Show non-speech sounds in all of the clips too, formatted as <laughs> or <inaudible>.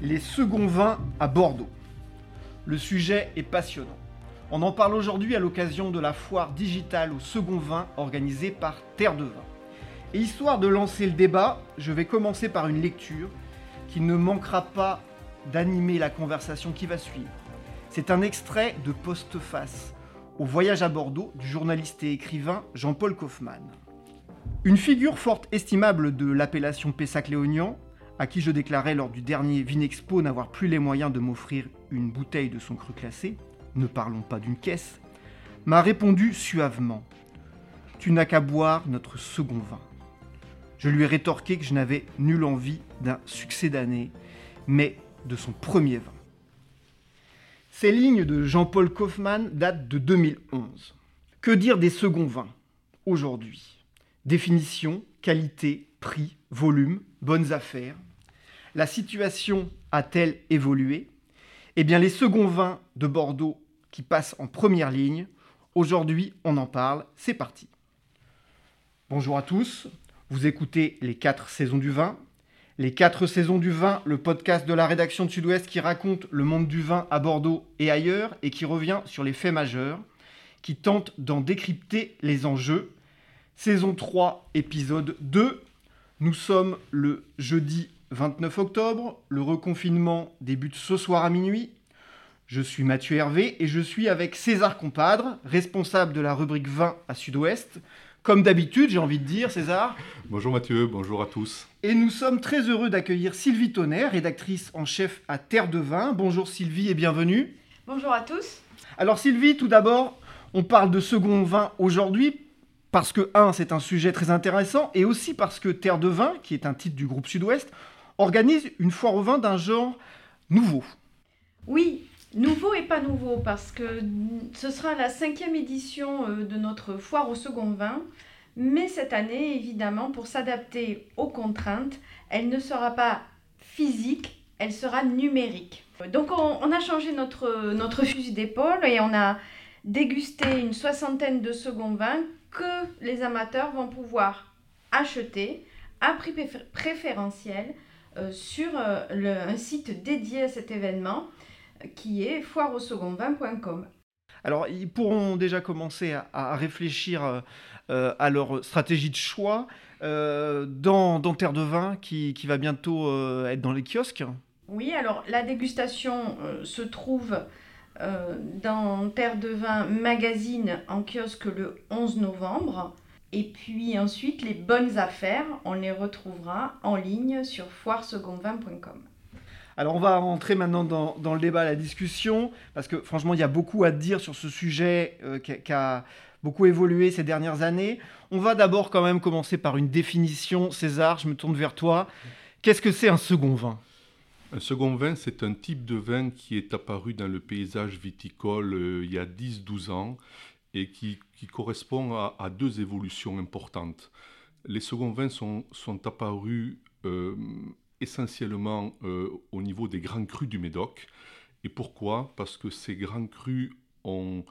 les seconds vins à Bordeaux. Le sujet est passionnant. On en parle aujourd'hui à l'occasion de la foire digitale au second vin organisée par Terre de Vin. Et histoire de lancer le débat, je vais commencer par une lecture qui ne manquera pas d'animer la conversation qui va suivre. C'est un extrait de Postface au voyage à Bordeaux du journaliste et écrivain Jean-Paul Kaufmann. Une figure forte estimable de l'appellation Pessac-Léognan, à qui je déclarais lors du dernier Vinexpo n'avoir plus les moyens de m'offrir une bouteille de son cru classé, ne parlons pas d'une caisse, m'a répondu suavement Tu n'as qu'à boire notre second vin. Je lui ai rétorqué que je n'avais nulle envie d'un succès d'année, mais de son premier vin. Ces lignes de Jean-Paul Kaufmann datent de 2011. Que dire des seconds vins aujourd'hui? Définition, qualité, prix, volume, bonnes affaires. La situation a-t-elle évolué? Eh bien, les seconds vins de Bordeaux qui passent en première ligne, aujourd'hui on en parle, c'est parti. Bonjour à tous, vous écoutez les 4 saisons du vin. Les 4 saisons du vin, le podcast de la rédaction de Sud-Ouest qui raconte le monde du vin à Bordeaux et ailleurs et qui revient sur les faits majeurs, qui tente d'en décrypter les enjeux. Saison 3, épisode 2. Nous sommes le jeudi 29 octobre. Le reconfinement débute ce soir à minuit. Je suis Mathieu Hervé et je suis avec César Compadre, responsable de la rubrique 20 à Sud-Ouest. Comme d'habitude, j'ai envie de dire, César. Bonjour Mathieu, bonjour à tous. Et nous sommes très heureux d'accueillir Sylvie Tonner, rédactrice en chef à Terre de Vin. Bonjour Sylvie et bienvenue. Bonjour à tous. Alors Sylvie, tout d'abord, on parle de second vin aujourd'hui parce que, un, c'est un sujet très intéressant et aussi parce que Terre de Vin, qui est un titre du groupe Sud-Ouest, organise une foire au vin d'un genre nouveau. Oui, nouveau et pas nouveau, parce que ce sera la cinquième édition euh, de notre foire au second vin. Mais cette année, évidemment, pour s'adapter aux contraintes, elle ne sera pas physique, elle sera numérique. Donc on, a changé notre, notre fusil d'épaule et on a dégusté une soixantaine de second vins que les amateurs vont pouvoir acheter à prix préférentiel sur euh, le, un site dédié à cet événement qui est foireausecondvin.com. Alors, ils pourront déjà commencer à, réfléchir euh, à leur stratégie de choix dans, dans, Terre de Vin qui, qui va bientôt être dans les kiosques. Oui, alors la dégustation se trouve dans Terre de Vin Magazine en kiosque le 11 novembre. Et puis ensuite, les bonnes affaires, on les retrouvera en ligne sur foiresecondvin.com. Alors on va rentrer maintenant dans, le débat, la discussion, parce que franchement, il y a beaucoup à dire sur ce sujet euh, qui, a, beaucoup évolué ces dernières années. On va d'abord quand même commencer par une définition. César, je me tourne vers toi. Qu'est-ce que c'est un second vin? Un second vin, c'est un type de vin qui est apparu dans le paysage viticole euh, il y a 10-12 ans et qui, correspond à, deux évolutions importantes. Les seconds vins sont, apparus euh, essentiellement euh, au niveau des grands crus du Médoc. Et pourquoi? Parce que ces grands crus ont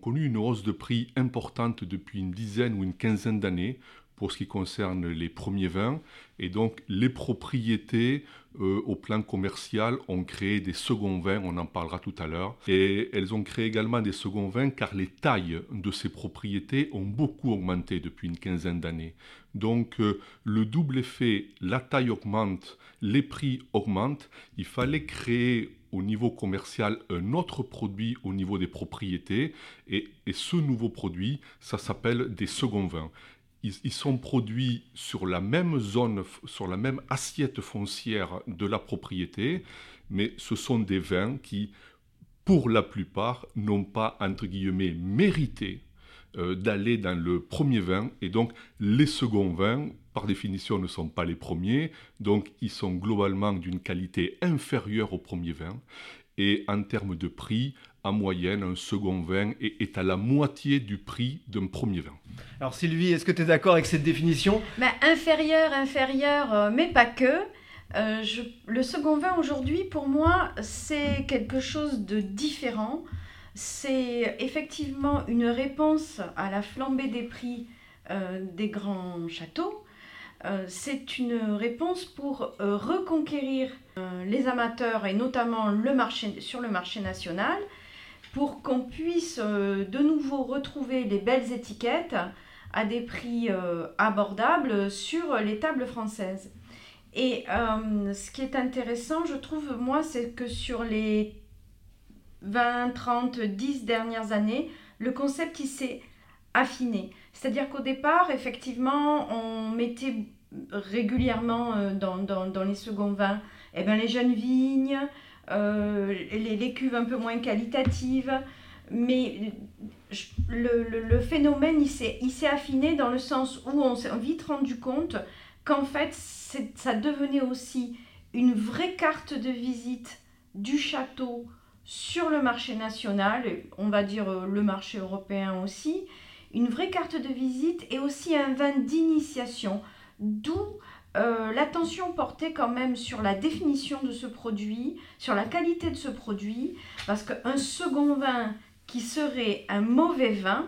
connu une hausse de prix importante depuis une dizaine ou une quinzaine d'années pour ce qui concerne les premiers vins. Et donc les propriétés euh, au plan commercial ont créé des seconds vins, on en parlera tout à l'heure. Et elles ont créé également des seconds vins car les tailles de ces propriétés ont beaucoup augmenté depuis une quinzaine d'années. Donc euh, le double effet, la taille augmente, les prix augmentent, il fallait créer au niveau commercial un autre produit au niveau des propriétés. Et, et ce nouveau produit, ça s'appelle des seconds vins ils, sont produits sur la même zone, sur la même assiette foncière de la propriété, mais ce sont des vins qui, pour la plupart, n'ont pas, entre guillemets, mérité euh, d'aller dans le premier vin. Et donc, les seconds vins, par définition, ne sont pas les premiers. Donc, ils sont globalement d'une qualité inférieure au premier vin. Et en termes de prix, en moyenne, un second vin est, à la moitié du prix d'un premier vin. Alors Sylvie, est-ce que tu es d'accord avec cette définition? Ben, Inférieur, inférieur, euh, mais pas que. Euh, le second vin aujourd'hui, pour moi, c'est quelque chose de différent. C'est effectivement une réponse à la flambée des prix euh, des grands châteaux. C'est une réponse pour reconquérir les amateurs et notamment le marché, sur le marché national pour qu'on puisse de nouveau retrouver les belles étiquettes à des prix abordables sur les tables françaises. Et ce qui est intéressant, je trouve, moi, c'est que sur les 20, 30, 10 dernières années, le concept s'est affiné. C'est-à-dire qu'au départ, effectivement, on mettait régulièrement euh, dans, les seconds vins eh ben, les jeunes vignes, euh, les, les, cuves un peu moins qualitatives. Mais le phénomène, il s'est affiné dans le sens où on s'est vite rendu compte qu'en fait, ça devenait aussi une vraie carte de visite du château sur le marché national, on va dire euh, le marché européen aussi, une vraie carte de visite et aussi un vin d'initiation, d'où euh, l'attention portée quand même sur la définition de ce produit, sur la qualité de ce produit, parce qu'un second vin qui serait un mauvais vin,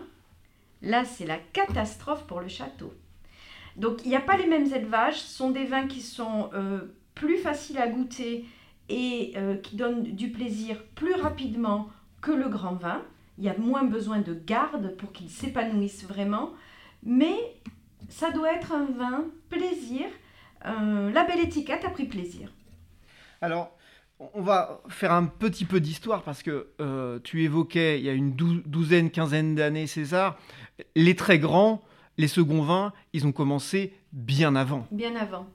là c'est la catastrophe pour le château. Donc il n'y a pas les mêmes élevages, ce sont des vins qui sont euh, plus faciles à goûter et euh, qui donne du plaisir plus rapidement que le grand vin. Il y a moins besoin de garde pour qu'il s'épanouisse vraiment. Mais ça doit être un vin plaisir. Euh, la belle étiquette a pris plaisir. Alors, on va faire un petit peu d'histoire parce que euh, tu évoquais il y a une douzaine, quinzaine d'années, César, les très grands, les seconds vins, ils ont commencé bien avant. Bien avant.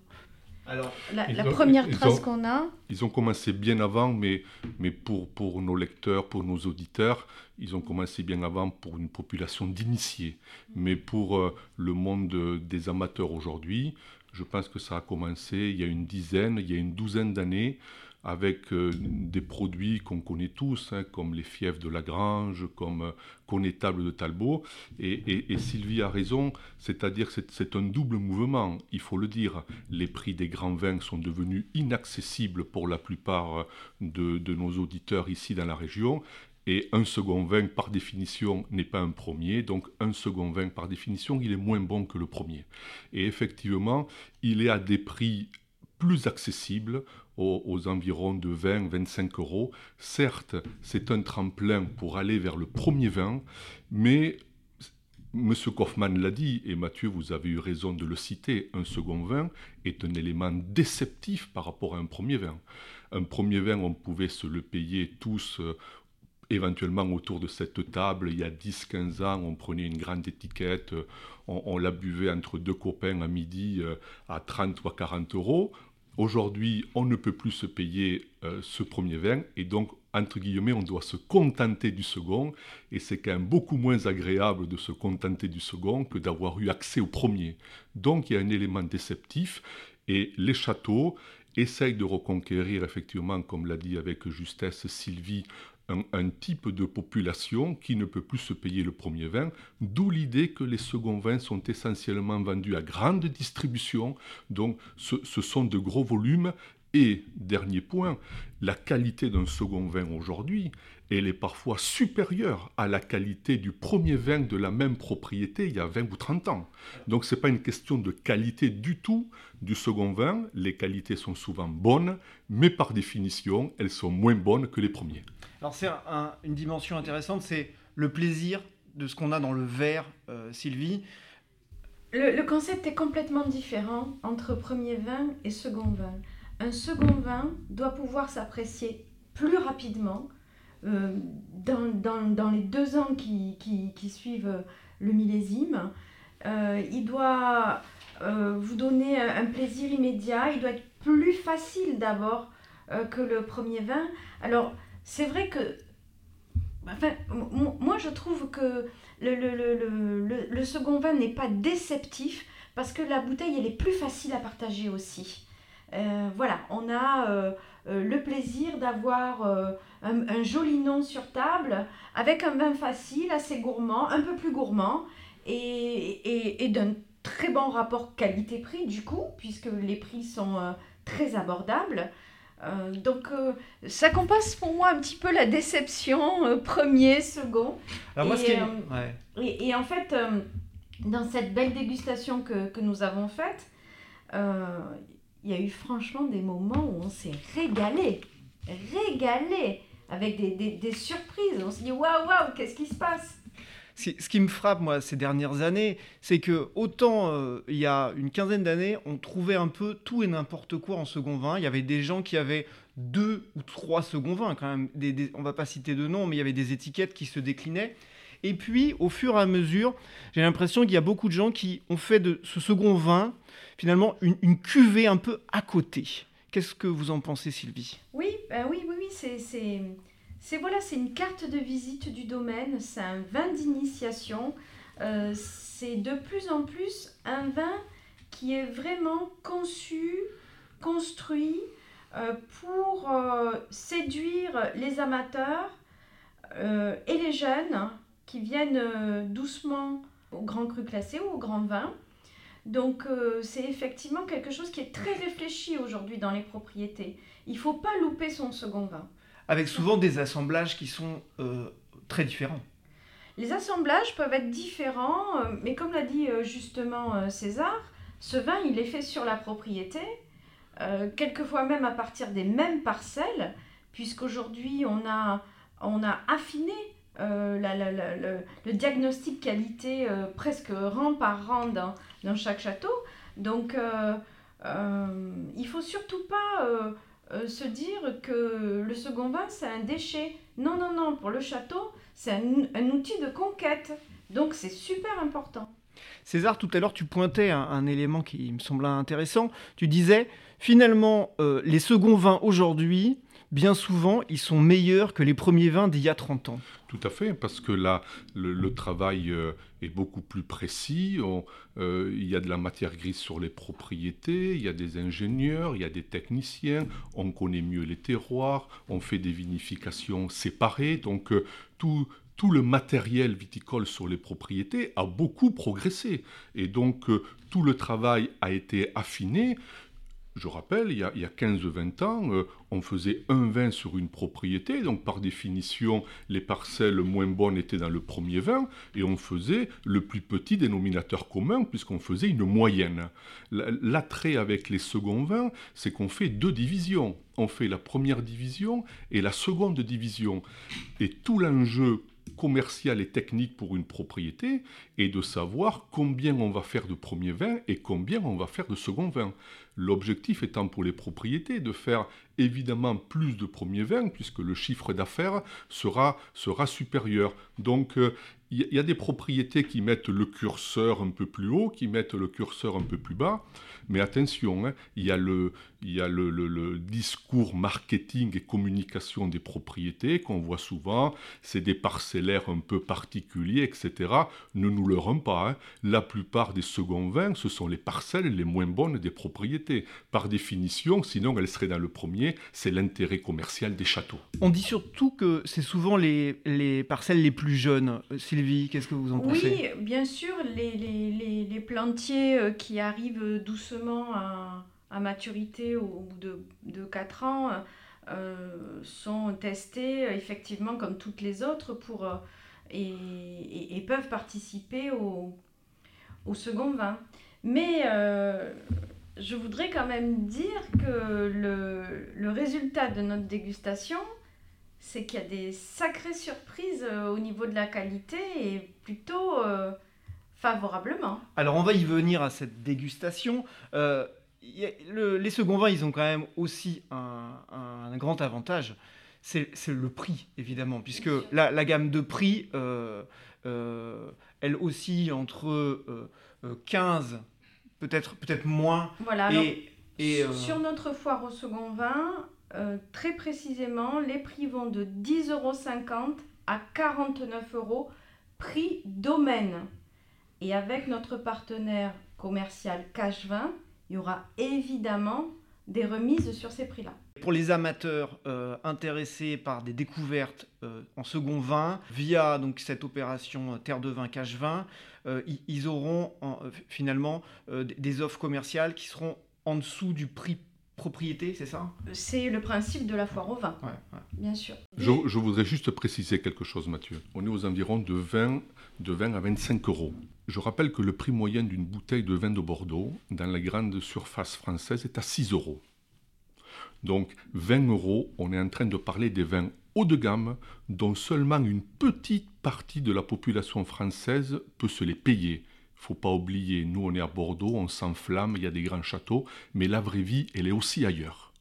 Alors, la, première trace qu'on a. Ils ont commencé bien avant, mais, mais pour, pour nos lecteurs, pour nos auditeurs, ils ont commencé bien avant pour une population d'initiés. Mais pour euh, le monde des amateurs aujourd'hui, je pense que ça a commencé il y a une dizaine, il y a une douzaine d'années avec euh, des produits qu'on connaît tous, hein, comme les fièvres de Lagrange, comme euh, Connétable de Talbot. Et, Sylvie a raison, c'est-à-dire que c'est un double mouvement, il faut le dire. Les prix des grands vins sont devenus inaccessibles pour la plupart euh, de nos auditeurs ici dans la région. Et un second vin, par définition, n'est pas un premier. Donc, un second vin, par définition, il est moins bon que le premier. Et effectivement, il est à des prix plus accessibles aux, environs de 20-25 euros. Certes, c'est un tremplin pour aller vers le premier vin, mais M. Kaufmann l'a dit, et Mathieu, vous avez eu raison de le citer, un second vin est un élément déceptif par rapport à un premier vin. Un premier vin, on pouvait se le payer tous euh, éventuellement autour de cette table, il y a 10-15 ans, on prenait une grande étiquette, on, on, la buvait entre deux copains à midi euh, à 30 ou à 40 euros. Aujourd'hui, on ne peut plus se payer euh, ce premier vin et donc, entre guillemets, on doit se contenter du second et c'est quand même beaucoup moins agréable de se contenter du second que d'avoir eu accès au premier. Donc, il y a un élément déceptif et les châteaux essayent de reconquérir, effectivement, comme l'a dit avec justesse Sylvie, un, type de population qui ne peut plus se payer le premier vin, d'où l'idée que les seconds vins sont essentiellement vendus à grande distribution, donc ce, sont de gros volumes. Et dernier point, la qualité d'un second vin aujourd'hui, elle est parfois supérieure à la qualité du premier vin de la même propriété il y a 20 ou 30 ans. Donc ce n'est pas une question de qualité du tout du second vin, les qualités sont souvent bonnes, mais par définition, elles sont moins bonnes que les premiers. Alors c'est une dimension intéressante, c'est le plaisir de ce qu'on a dans le verre, euh, Sylvie. Le, concept est complètement différent entre premier vin et second vin. Un second vin doit pouvoir s'apprécier plus rapidement euh, dans, les deux ans qui, suivent le millésime. Euh, il doit vous donner un plaisir immédiat, il doit être plus facile d'abord que le premier vin. Alors, c'est vrai que. Moi, je trouve que le, second vin n'est pas déceptif parce que la bouteille, elle est plus facile à partager aussi. Euh, voilà, on a euh, euh, le plaisir d'avoir un, joli nom sur table avec un vin facile, assez gourmand, un peu plus gourmand et d'un très bon rapport qualité-prix du coup, puisque les prix sont très abordables. Euh, donc euh, ça compense pour moi un petit peu la déception euh, premier, second. et, et, en fait, dans cette belle dégustation que, que nous avons faite, il y a eu franchement des moments où on s'est régalé, régalé, avec des, surprises. On s'est dit waouh, waouh, qu'est-ce qui se passe? Ce qui me frappe, moi, ces dernières années, c'est que autant euh, il y a une quinzaine d'années, on trouvait un peu tout et n'importe quoi en second vin. Il y avait des gens qui avaient deux ou trois second vins, quand même. Des, on va pas citer de nom, mais il y avait des étiquettes qui se déclinaient. Et puis, au fur et à mesure, j'ai l'impression qu'il y a beaucoup de gens qui ont fait de ce second vin, finalement, une, cuvée un peu à côté. Qu'est-ce que vous en pensez, Sylvie? Oui, ben oui, oui, oui, c'est c'est voilà, c'est une carte de visite du domaine, c'est un vin d'initiation. Euh, c'est de plus en plus un vin qui est vraiment conçu, construit euh, pour euh, séduire les amateurs et les jeunes qui viennent doucement au grand cru classé ou au grand vin. Donc c'est effectivement quelque chose qui est très réfléchi aujourd'hui dans les propriétés. Il ne faut pas louper son second vin avec souvent des assemblages qui sont euh, très différents. Les assemblages peuvent être différents, euh, mais comme l'a dit euh, justement César, ce vin, il est fait sur la propriété, quelquefois même à partir des mêmes parcelles, puisqu'aujourd'hui, on a, on a affiné le, diagnostic qualité presque rang par rang dans, chaque château. Donc, il faut surtout pas euh, se dire que le second vin, c'est un déchet. Non, non, non, pour le château, c'est un, outil de conquête. Donc c'est super important. César, tout à l'heure, tu pointais un, élément qui me semblait intéressant. Tu disais, finalement, euh, les seconds vins aujourd'hui, bien souvent, ils sont meilleurs que les premiers vins d'il y a 30 ans. Tout à fait, parce que là, le, travail euh, est beaucoup plus précis. Euh, il y a de la matière grise sur les propriétés, il y a des ingénieurs, il y a des techniciens, on connaît mieux les terroirs, on fait des vinifications séparées. Donc, euh, tout le matériel viticole sur les propriétés a beaucoup progressé. Et donc, tout le travail a été affiné. Je rappelle, il y a, 15-20 ans, euh, on faisait un vin sur une propriété, donc par définition, les parcelles moins bonnes étaient dans le premier vin, et on faisait le plus petit dénominateur commun, puisqu'on faisait une moyenne. L'attrait avec les seconds vins, c'est qu'on fait deux divisions. On fait la première division et la seconde division. Et tout l'enjeu commercial et technique pour une propriété est de savoir combien on va faire de premier vin et combien on va faire de second vin. L'objectif étant pour les propriétés de faire évidemment plus de premier vin puisque le chiffre d'affaires sera, sera supérieur. Donc euh, il y, a des propriétés qui mettent le curseur un peu plus haut, qui mettent le curseur un peu plus bas. Mais attention, hein, il y a, le, discours marketing et communication des propriétés qu'on voit souvent. C'est des parcellaires un peu particuliers, etc. Ne nous leurrons pas. Hein. La plupart des seconds vins, ce sont les parcelles les moins bonnes des propriétés. Par définition, sinon elles seraient dans le premier, c'est l'intérêt commercial des châteaux. On dit surtout que c'est souvent les, parcelles les plus jeunes. Qu'est-ce que vous en pensez? Oui, bien sûr, les, plantiers euh, qui arrivent doucement à, maturité au bout de, de 4 ans euh, sont testés effectivement comme toutes les autres pour, euh, et, peuvent participer au, second vin. Mais je voudrais quand même dire que le, le résultat de notre dégustation, c'est qu'il y a des sacrées surprises au niveau de la qualité et plutôt favorablement. Alors on va y venir à cette dégustation. Euh, les seconds vins, ils ont quand même aussi un, grand avantage, c'est le prix, évidemment, puisque la, gamme de prix, euh, euh, elle oscille entre 15, peut-être peut, moins. Voilà, et, sur notre foire au second vin, très précisément, les prix vont de 10,50 euros à 49 euros, prix domaine. Et avec notre partenaire commercial Cash 20, il y aura évidemment des remises sur ces prix-là. Pour les amateurs euh, intéressés par des découvertes euh, en second vin, via donc cette opération euh, Terre de vin Cash 20, ils auront finalement des offres commerciales qui seront en dessous du prix propriété, c'est ça? C'est le principe de la foire au vin, bien sûr. Je, je, voudrais juste préciser quelque chose, Mathieu. On est aux environs de 20, de 20 à 25 euros. Je rappelle que le prix moyen d'une bouteille de vin de Bordeaux dans la grande surface française est à 6 euros. Donc 20 euros, on est en train de parler des vins haut de gamme dont seulement une petite partie de la population française peut se les payer. Faut pas oublier, nous on est à Bordeaux, on s'enflamme, il y a des grands châteaux, mais la vraie vie, elle est aussi ailleurs.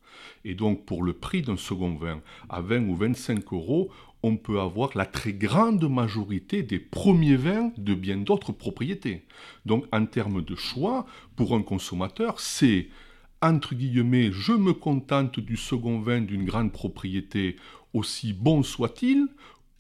Et donc pour le prix d'un second vin à 20 ou 25 euros, on peut avoir la très grande majorité des premiers vins de bien d'autres propriétés. Donc en termes de choix, pour un consommateur, c'est entre guillemets, je me contente du second vin d'une grande propriété, aussi bon soit-il,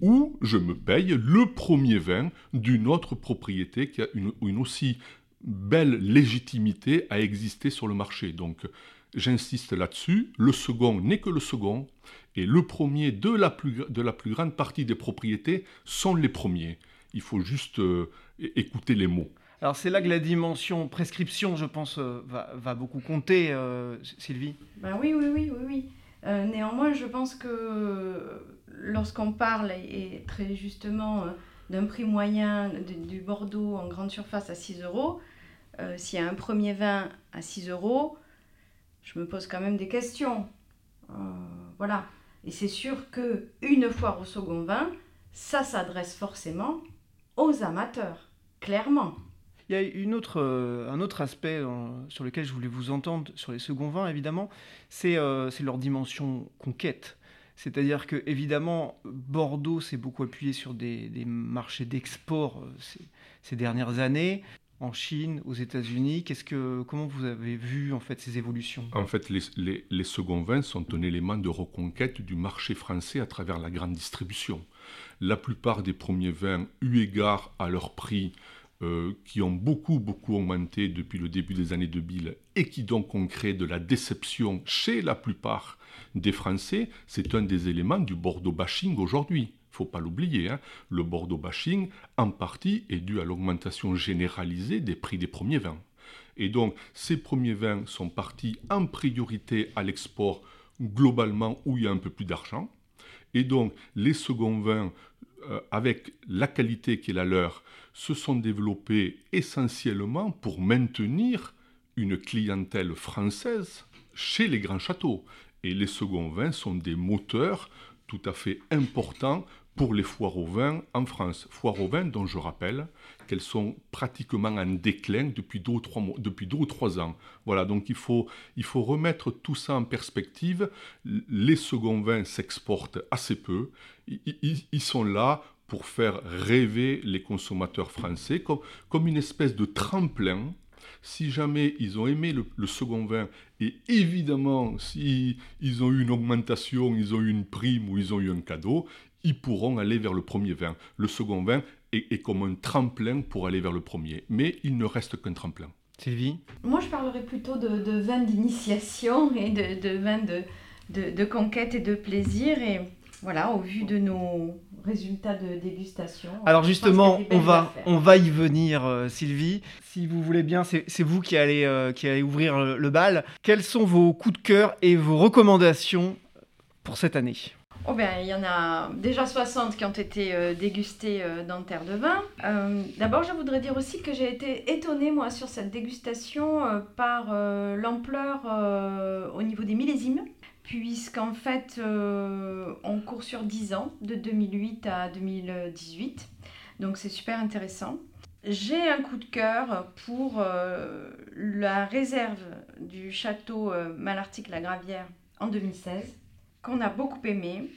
ou je me paye le premier vin d'une autre propriété qui a une, une, aussi belle légitimité à exister sur le marché. Donc j'insiste là-dessus, le second n'est que le second, et le premier de la, plus, de la plus grande partie des propriétés sont les premiers. Il faut juste euh, écouter les mots. Alors c'est là que la dimension prescription, je pense, euh, va, beaucoup compter, euh, Sylvie? Ben oui, oui, oui, oui, oui. Euh, néanmoins, je pense que lorsqu'on parle, et très justement, d'un prix moyen du Bordeaux en grande surface à 6 euros, s'il y a un premier vin à 6 euros, je me pose quand même des questions. voilà. Et c'est sûr que une foire au second vin, ça s'adresse forcément aux amateurs, clairement. Il y a une autre, euh, un autre aspect euh, sur lequel je voulais vous entendre, sur les seconds vins évidemment, c'est euh, leur dimension conquête. C'est-à-dire que évidemment Bordeaux s'est beaucoup appuyé sur des, marchés d'export ces, ces, dernières années, en Chine, aux États-Unis. Qu'est-ce que, comment vous avez vu en fait ces évolutions? En fait, les, les, les seconds vins sont un élément de reconquête du marché français à travers la grande distribution. La plupart des premiers vins, eu égard à leur prix, euh, qui ont beaucoup, beaucoup augmenté depuis le début des années 2000 et qui donc ont créé de la déception chez la plupart des Français, c'est un des éléments du Bordeaux bashing aujourd'hui. faut pas l'oublier, hein. le Bordeaux bashing, en partie, est dû à l'augmentation généralisée des prix des premiers vins. Et donc, ces premiers vins sont partis en priorité à l'export globalement où il y a un peu plus d'argent. Et donc, les seconds vins, avec la qualité qui est la leur, se sont développés essentiellement pour maintenir une clientèle française chez les grands châteaux. Et les seconds vins sont des moteurs tout à fait importants pour les foires au vin en France. Foires au vin dont je rappelle qu'elles sont pratiquement en déclin depuis deux ou trois, depuis deux ou trois ans. Voilà, donc il faut, il faut remettre tout ça en perspective. Les seconds vins s'exportent assez peu. Ils, sont là pour faire rêver les consommateurs français comme, comme une espèce de tremplin. Si jamais ils ont aimé le, second vin, et évidemment, si ils ont eu une augmentation, ils ont eu une prime ou ils ont eu un cadeau, ils pourront aller vers le premier vin. Le second vin est, comme un tremplin pour aller vers le premier. Mais il ne reste qu'un tremplin. Sylvie Moi, je parlerai plutôt de, de vin d'initiation et de, de vin de, de, de, conquête et de plaisir. Et voilà, au vu de nos résultats de dégustation. Alors justement, on va, on va y venir, euh, Sylvie. Si vous voulez bien, c'est vous qui allez, euh, qui allez ouvrir le, bal. Quels sont vos coups de cœur et vos recommandations pour cette année? Oh ben, il y en a déjà 60 qui ont été euh, dégustés dans Terre de Vin. D'abord, je voudrais dire aussi que j'ai été étonnée, moi, sur cette dégustation par l'ampleur au niveau des millésimes puisqu'en fait, euh, on court sur 10 ans, de 2008 à 2018. Donc c'est super intéressant. J'ai un coup de cœur pour euh, la réserve du château euh, Malartic-la Gravière en 2016, qu'on a beaucoup aimé.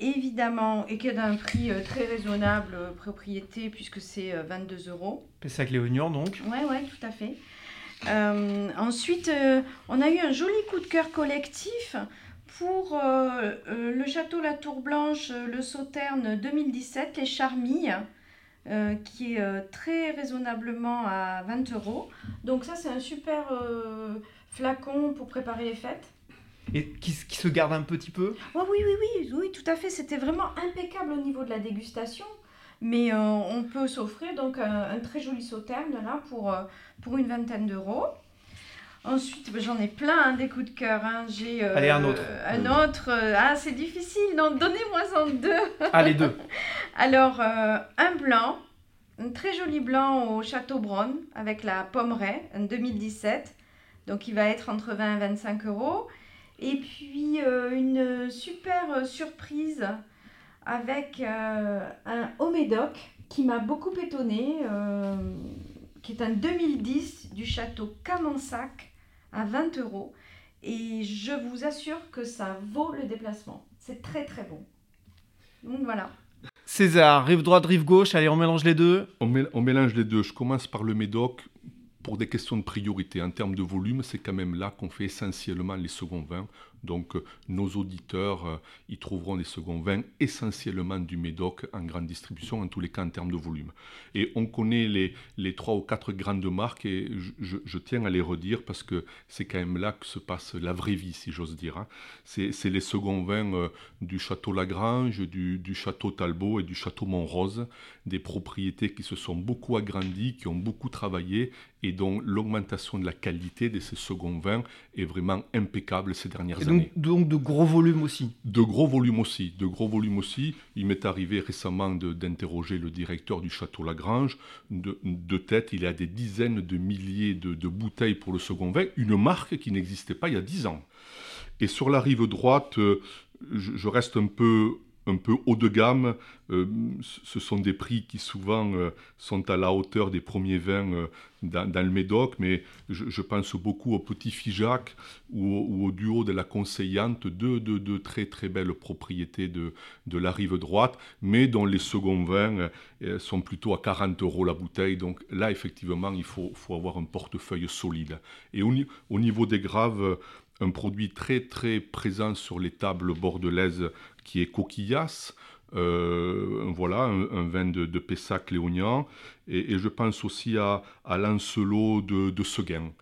évidemment, et qui est d'un prix très raisonnable, propriété, puisque c'est 22 euros. Pessac-Léognan donc Ouais, ouais, tout à fait. Euh, ensuite, euh, on a eu un joli coup de cœur collectif pour euh, le château La Tour Blanche, le Sauterne 2017, les Charmilles. qui est très raisonnablement à 20 euros. Donc ça, c'est un super flacon pour préparer les fêtes. Et qui, qui, se garde un petit peu oh, Oui, oui, oui, oui, tout à fait. C'était vraiment impeccable au niveau de la dégustation. Mais on peut s'offrir donc un, un, très joli sauterne là pour pour une vingtaine d'euros. Ensuite, ben, j'en ai plein hein, des coups de cœur. Hein. J'ai Allez, un autre. Un autre. ah, c'est difficile. Non, donnez-moi en deux. Allez, deux. <laughs> Alors, un blanc, un très joli blanc au Château Bronn avec la Pommeraye, en 2017. Donc, il va être entre 20 et 25 euros. Et puis, une super surprise avec un Omédoc qui m'a beaucoup étonnée, qui est un 2010 du château Camansac à 20 euros. Et je vous assure que ça vaut le déplacement. C'est très très bon. Donc voilà. César, rive droite, rive gauche, allez, on mélange les deux. On, on mélange les deux. Je commence par le Médoc pour des questions de priorité. En termes de volume, c'est quand même là qu'on fait essentiellement les seconds vins. Donc euh, nos auditeurs euh, y trouveront des seconds vins essentiellement du Médoc en grande distribution, en tous les cas en termes de volume. Et on connaît les, les trois ou quatre grandes marques et je, tiens à les redire parce que c'est quand même là que se passe la vraie vie, si j'ose dire. Hein. C'est les seconds vins euh, du château Lagrange, du, du château Talbot et du château Montrose, des propriétés qui se sont beaucoup agrandies, qui ont beaucoup travaillé et dont l'augmentation de la qualité de ces seconds vins est vraiment impeccable ces dernières années. Donc, de gros volumes aussi De gros volumes aussi, de gros volumes aussi. Il m'est arrivé récemment d'interroger le directeur du château Lagrange. De, de, tête, il a des dizaines de milliers de, bouteilles pour le second vin, une marque qui n'existait pas il y a dix ans. Et sur la rive droite, euh, je reste un peu un peu haut de gamme. Euh, ce sont des prix qui souvent euh, sont à la hauteur des premiers vins euh, dans, le Médoc, mais je, pense beaucoup au Petit Figeac ou, au duo de la Conseillante, deux, de très très belles propriétés de, la rive droite, mais dont les seconds vins sont plutôt à 40 euros la bouteille. Donc là, effectivement, il faut, faut avoir un portefeuille solide. Et au, au niveau des graves, un produit très très présent sur les tables bordelaises qui est Coquillas. Euh, voilà, un, vin de, Pessac léonien. Et, je pense aussi à, Lancelot de, de Seguin.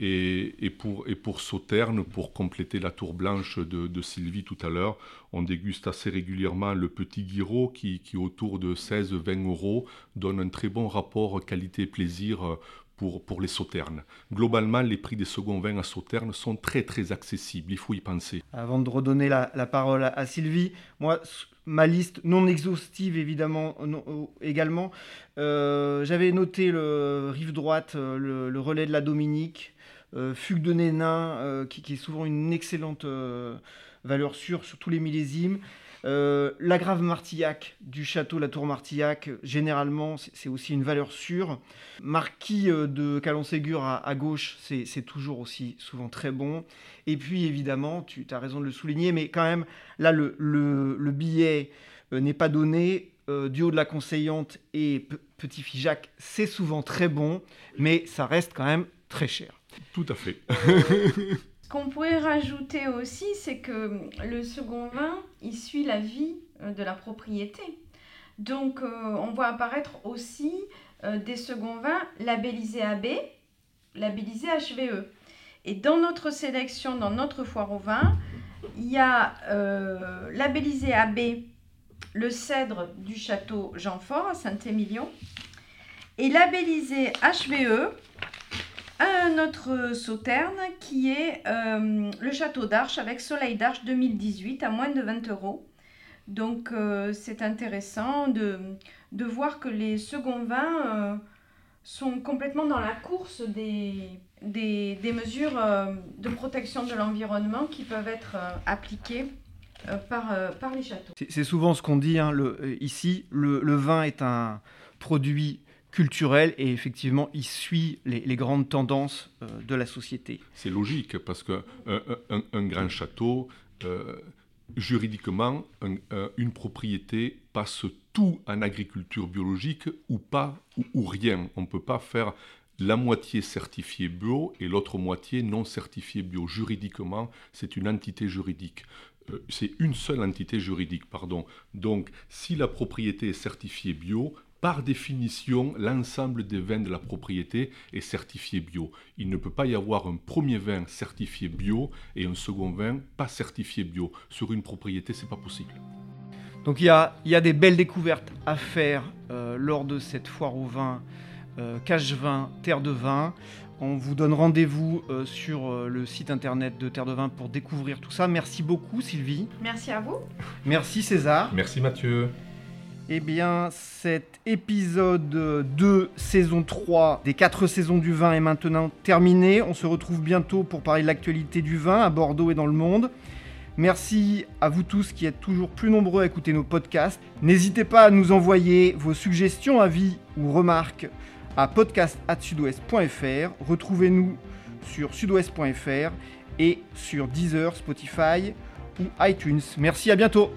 Et, pour, et pour Sauterne, pour compléter la tour blanche de, de Sylvie tout à l'heure, on déguste assez régulièrement le petit Guiraud qui, qui autour de 16-20 euros, donne un très bon rapport qualité-plaisir pour, les sauternes. Globalement, les prix des seconds vins à sauternes sont très très accessibles, il faut y penser. Avant de redonner la, parole à, Sylvie, moi, ma liste non exhaustive évidemment euh, également, euh, j'avais noté le rive droite, euh, le, relais de la Dominique, Fugue de Nénin, qui, qui, est souvent une excellente valeur sûre sur tous les millésimes. Euh, la grave Martillac du château La Tour Martillac, généralement, c'est aussi une valeur sûre. Marquis euh, de Calon-Ségur à, gauche, c'est toujours aussi souvent très bon. Et puis, évidemment, tu as raison de le souligner, mais quand même, là, le, billet euh, n'est pas donné. du haut de la conseillante et Petit Figeac, c'est souvent très bon, mais ça reste quand même très cher. Tout à fait. <laughs> qu'on pourrait rajouter aussi, c'est que le second vin, il suit la vie euh, de la propriété. Donc, euh, on voit apparaître aussi euh, des seconds vins labellisés AB, labellisés HVE. Et dans notre sélection, dans notre foire au vin, il y a labellisé AB le cèdre du château Jean-Fort à Saint-Émilion et labellisé HVE un autre sauterne qui est euh, le château d'Arche avec Soleil d'Arche 2018 à moins de 20 euros. Donc euh, c'est intéressant de, de, voir que les seconds vins euh, sont complètement dans la course des, des, des mesures de protection de l'environnement qui peuvent être appliquées par, par les châteaux. C'est souvent ce qu'on dit hein, ici, le, le vin est un produit culturel et effectivement il suit les, grandes tendances euh, de la société. C'est logique parce qu'un un, un, grand château, euh, juridiquement, une propriété passe tout en agriculture biologique ou pas ou, rien. On ne peut pas faire la moitié certifiée bio et l'autre moitié non certifiée bio. Juridiquement, c'est une entité juridique euh, c'est une seule entité juridique, pardon. Donc, si la propriété est certifiée bio, par définition, l'ensemble des vins de la propriété est certifié bio. Il ne peut pas y avoir un premier vin certifié bio et un second vin pas certifié bio. Sur une propriété, c'est pas possible. Donc il y a, des belles découvertes à faire euh, lors de cette foire au vin Cache Vin, Terre de Vin. On vous donne rendez-vous sur le site internet de Terre de Vin pour découvrir tout ça. Merci beaucoup Sylvie. Merci à vous. Merci César. Merci Mathieu. Eh bien, cet épisode 2, saison 3 des 4 saisons du vin est maintenant terminé. On se retrouve bientôt pour parler de l'actualité du vin à Bordeaux et dans le monde. Merci à vous tous qui êtes toujours plus nombreux à écouter nos podcasts. N'hésitez pas à nous envoyer vos suggestions, avis ou remarques à podcast.sudouest.fr. Retrouvez-nous sur sudouest.fr et sur Deezer, Spotify ou iTunes. Merci, à bientôt